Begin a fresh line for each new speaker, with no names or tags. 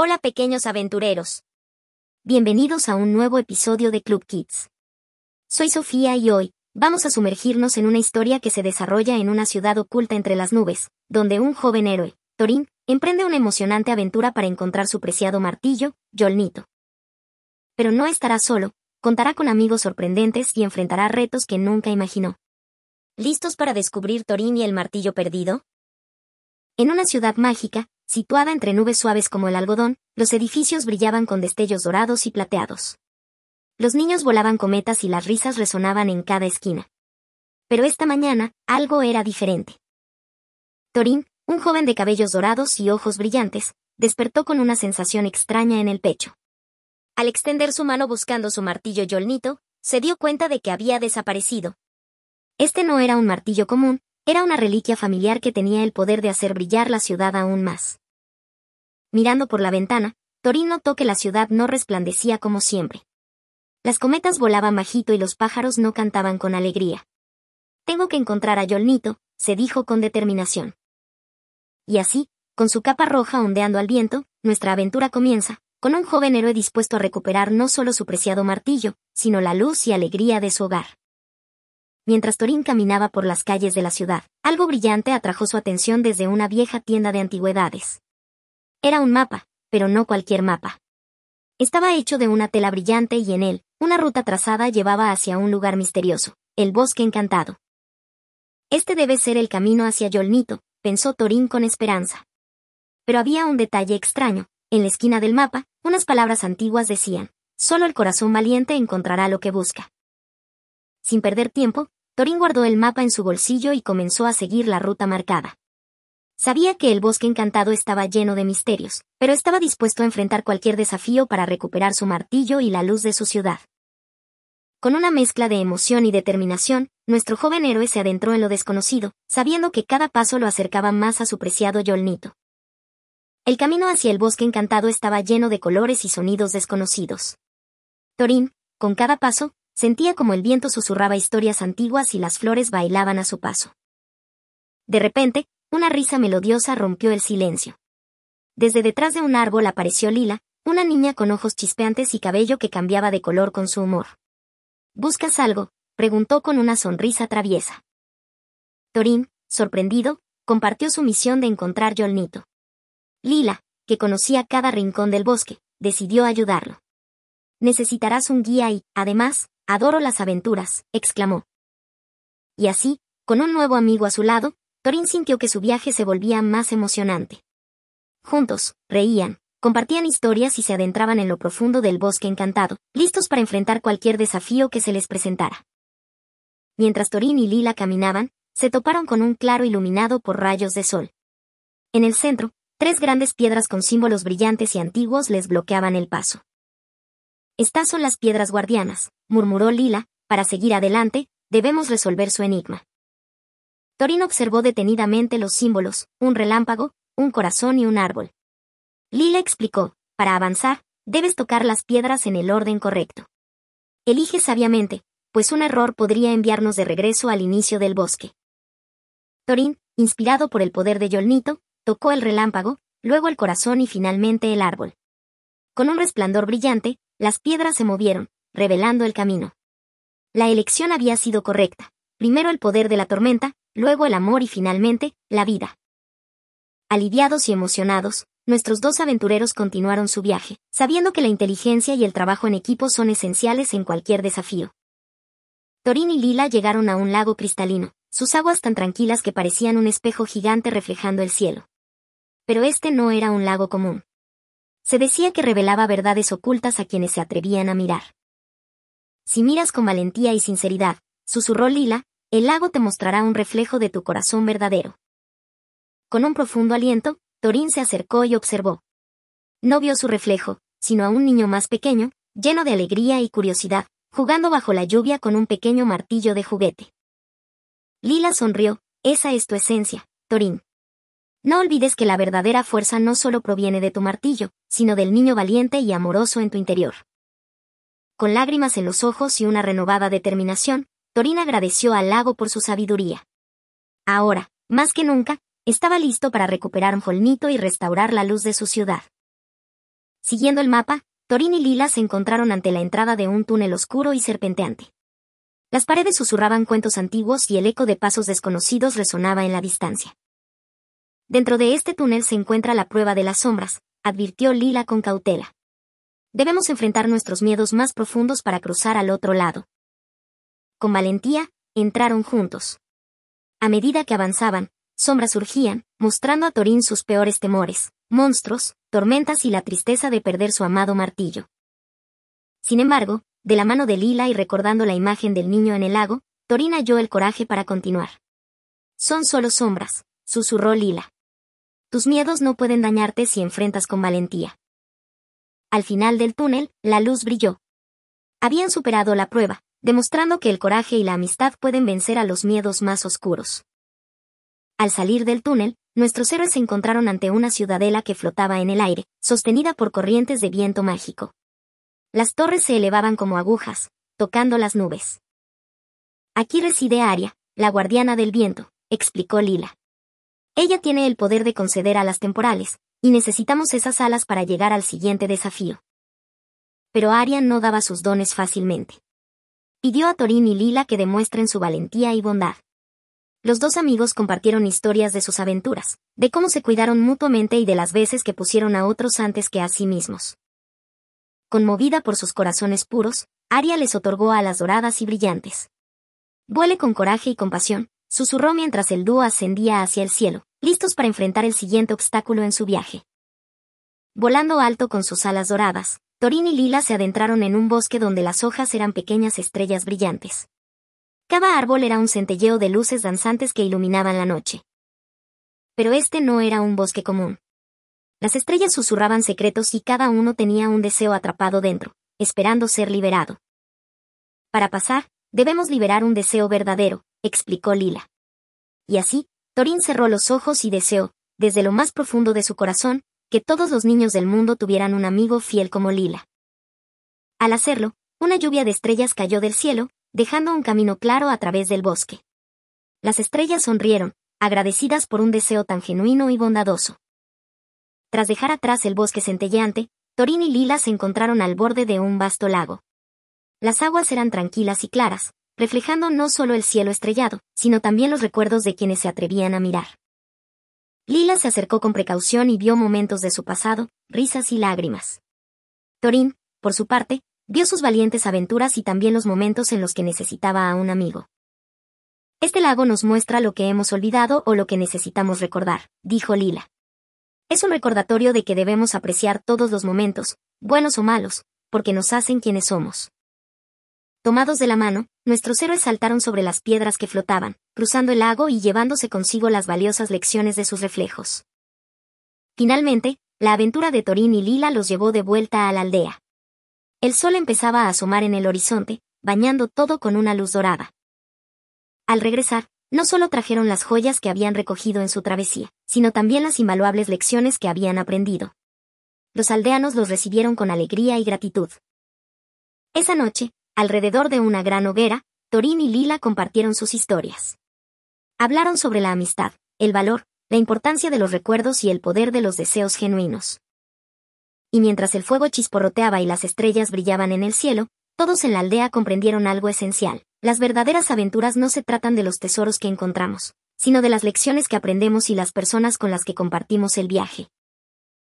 Hola pequeños aventureros. Bienvenidos a un nuevo episodio de Club Kids. Soy Sofía y hoy, vamos a sumergirnos en una historia que se desarrolla en una ciudad oculta entre las nubes, donde un joven héroe, Torín, emprende una emocionante aventura para encontrar su preciado martillo, Yolnito. Pero no estará solo, contará con amigos sorprendentes y enfrentará retos que nunca imaginó. ¿Listos para descubrir Torín y el martillo perdido? En una ciudad mágica, situada entre nubes suaves como el algodón, los edificios brillaban con destellos dorados y plateados. Los niños volaban cometas y las risas resonaban en cada esquina. Pero esta mañana, algo era diferente. Torín, un joven de cabellos dorados y ojos brillantes, despertó con una sensación extraña en el pecho. Al extender su mano buscando su martillo Yolnito, se dio cuenta de que había desaparecido. Este no era un martillo común, era una reliquia familiar que tenía el poder de hacer brillar la ciudad aún más. Mirando por la ventana, Torín notó que la ciudad no resplandecía como siempre. Las cometas volaban bajito y los pájaros no cantaban con alegría. Tengo que encontrar a Yolnito, se dijo con determinación. Y así, con su capa roja ondeando al viento, nuestra aventura comienza, con un joven héroe dispuesto a recuperar no solo su preciado martillo, sino la luz y alegría de su hogar. Mientras Torín caminaba por las calles de la ciudad, algo brillante atrajo su atención desde una vieja tienda de antigüedades. Era un mapa, pero no cualquier mapa. Estaba hecho de una tela brillante y en él, una ruta trazada llevaba hacia un lugar misterioso, el bosque encantado. Este debe ser el camino hacia Yolnito, pensó Torín con esperanza. Pero había un detalle extraño, en la esquina del mapa, unas palabras antiguas decían, solo el corazón valiente encontrará lo que busca. Sin perder tiempo, Torín guardó el mapa en su bolsillo y comenzó a seguir la ruta marcada. Sabía que el bosque encantado estaba lleno de misterios, pero estaba dispuesto a enfrentar cualquier desafío para recuperar su martillo y la luz de su ciudad. Con una mezcla de emoción y determinación, nuestro joven héroe se adentró en lo desconocido, sabiendo que cada paso lo acercaba más a su preciado Yolnito. El camino hacia el bosque encantado estaba lleno de colores y sonidos desconocidos. Torín, con cada paso, Sentía como el viento susurraba historias antiguas y las flores bailaban a su paso. De repente, una risa melodiosa rompió el silencio. Desde detrás de un árbol apareció Lila, una niña con ojos chispeantes y cabello que cambiaba de color con su humor. ¿Buscas algo? preguntó con una sonrisa traviesa. Torín, sorprendido, compartió su misión de encontrar Yolnito. Lila, que conocía cada rincón del bosque, decidió ayudarlo. Necesitarás un guía y, además, Adoro las aventuras, exclamó. Y así, con un nuevo amigo a su lado, Torín sintió que su viaje se volvía más emocionante. Juntos, reían, compartían historias y se adentraban en lo profundo del bosque encantado, listos para enfrentar cualquier desafío que se les presentara. Mientras Torín y Lila caminaban, se toparon con un claro iluminado por rayos de sol. En el centro, tres grandes piedras con símbolos brillantes y antiguos les bloqueaban el paso. Estas son las piedras guardianas, murmuró Lila, para seguir adelante, debemos resolver su enigma. Torín observó detenidamente los símbolos, un relámpago, un corazón y un árbol. Lila explicó, para avanzar, debes tocar las piedras en el orden correcto. Elige sabiamente, pues un error podría enviarnos de regreso al inicio del bosque. Torín, inspirado por el poder de Yolnito, tocó el relámpago, luego el corazón y finalmente el árbol. Con un resplandor brillante, las piedras se movieron, revelando el camino. La elección había sido correcta. Primero el poder de la tormenta, luego el amor y finalmente, la vida. Aliviados y emocionados, nuestros dos aventureros continuaron su viaje, sabiendo que la inteligencia y el trabajo en equipo son esenciales en cualquier desafío. Torín y Lila llegaron a un lago cristalino, sus aguas tan tranquilas que parecían un espejo gigante reflejando el cielo. Pero este no era un lago común. Se decía que revelaba verdades ocultas a quienes se atrevían a mirar. Si miras con valentía y sinceridad, susurró Lila, el lago te mostrará un reflejo de tu corazón verdadero. Con un profundo aliento, Torín se acercó y observó. No vio su reflejo, sino a un niño más pequeño, lleno de alegría y curiosidad, jugando bajo la lluvia con un pequeño martillo de juguete. Lila sonrió, esa es tu esencia, Torín. No olvides que la verdadera fuerza no solo proviene de tu martillo, sino del niño valiente y amoroso en tu interior. Con lágrimas en los ojos y una renovada determinación, Torín agradeció al lago por su sabiduría. Ahora, más que nunca, estaba listo para recuperar un Jolnito y restaurar la luz de su ciudad. Siguiendo el mapa, Torín y Lila se encontraron ante la entrada de un túnel oscuro y serpenteante. Las paredes susurraban cuentos antiguos y el eco de pasos desconocidos resonaba en la distancia. Dentro de este túnel se encuentra la prueba de las sombras, advirtió Lila con cautela. Debemos enfrentar nuestros miedos más profundos para cruzar al otro lado. Con valentía, entraron juntos. A medida que avanzaban, sombras surgían, mostrando a Torín sus peores temores, monstruos, tormentas y la tristeza de perder su amado martillo. Sin embargo, de la mano de Lila y recordando la imagen del niño en el lago, Torín halló el coraje para continuar. Son solo sombras, susurró Lila. Tus miedos no pueden dañarte si enfrentas con valentía. Al final del túnel, la luz brilló. Habían superado la prueba, demostrando que el coraje y la amistad pueden vencer a los miedos más oscuros. Al salir del túnel, nuestros héroes se encontraron ante una ciudadela que flotaba en el aire, sostenida por corrientes de viento mágico. Las torres se elevaban como agujas, tocando las nubes. Aquí reside Aria, la guardiana del viento, explicó Lila. Ella tiene el poder de conceder alas temporales, y necesitamos esas alas para llegar al siguiente desafío. Pero Aria no daba sus dones fácilmente. Pidió a Torín y Lila que demuestren su valentía y bondad. Los dos amigos compartieron historias de sus aventuras, de cómo se cuidaron mutuamente y de las veces que pusieron a otros antes que a sí mismos. Conmovida por sus corazones puros, Aria les otorgó alas doradas y brillantes. Vuele con coraje y compasión, susurró mientras el dúo ascendía hacia el cielo, listos para enfrentar el siguiente obstáculo en su viaje. Volando alto con sus alas doradas, Torín y Lila se adentraron en un bosque donde las hojas eran pequeñas estrellas brillantes. Cada árbol era un centelleo de luces danzantes que iluminaban la noche. Pero este no era un bosque común. Las estrellas susurraban secretos y cada uno tenía un deseo atrapado dentro, esperando ser liberado. Para pasar, debemos liberar un deseo verdadero, explicó Lila. Y así, Torín cerró los ojos y deseó, desde lo más profundo de su corazón, que todos los niños del mundo tuvieran un amigo fiel como Lila. Al hacerlo, una lluvia de estrellas cayó del cielo, dejando un camino claro a través del bosque. Las estrellas sonrieron, agradecidas por un deseo tan genuino y bondadoso. Tras dejar atrás el bosque centelleante, Torín y Lila se encontraron al borde de un vasto lago. Las aguas eran tranquilas y claras, reflejando no solo el cielo estrellado, sino también los recuerdos de quienes se atrevían a mirar. Lila se acercó con precaución y vio momentos de su pasado, risas y lágrimas. Torín, por su parte, vio sus valientes aventuras y también los momentos en los que necesitaba a un amigo. Este lago nos muestra lo que hemos olvidado o lo que necesitamos recordar, dijo Lila. Es un recordatorio de que debemos apreciar todos los momentos, buenos o malos, porque nos hacen quienes somos. Tomados de la mano, nuestros héroes saltaron sobre las piedras que flotaban, cruzando el lago y llevándose consigo las valiosas lecciones de sus reflejos. Finalmente, la aventura de Torín y Lila los llevó de vuelta a la aldea. El sol empezaba a asomar en el horizonte, bañando todo con una luz dorada. Al regresar, no solo trajeron las joyas que habían recogido en su travesía, sino también las invaluables lecciones que habían aprendido. Los aldeanos los recibieron con alegría y gratitud. Esa noche, alrededor de una gran hoguera, Torín y Lila compartieron sus historias. Hablaron sobre la amistad, el valor, la importancia de los recuerdos y el poder de los deseos genuinos. Y mientras el fuego chisporroteaba y las estrellas brillaban en el cielo, todos en la aldea comprendieron algo esencial. Las verdaderas aventuras no se tratan de los tesoros que encontramos, sino de las lecciones que aprendemos y las personas con las que compartimos el viaje.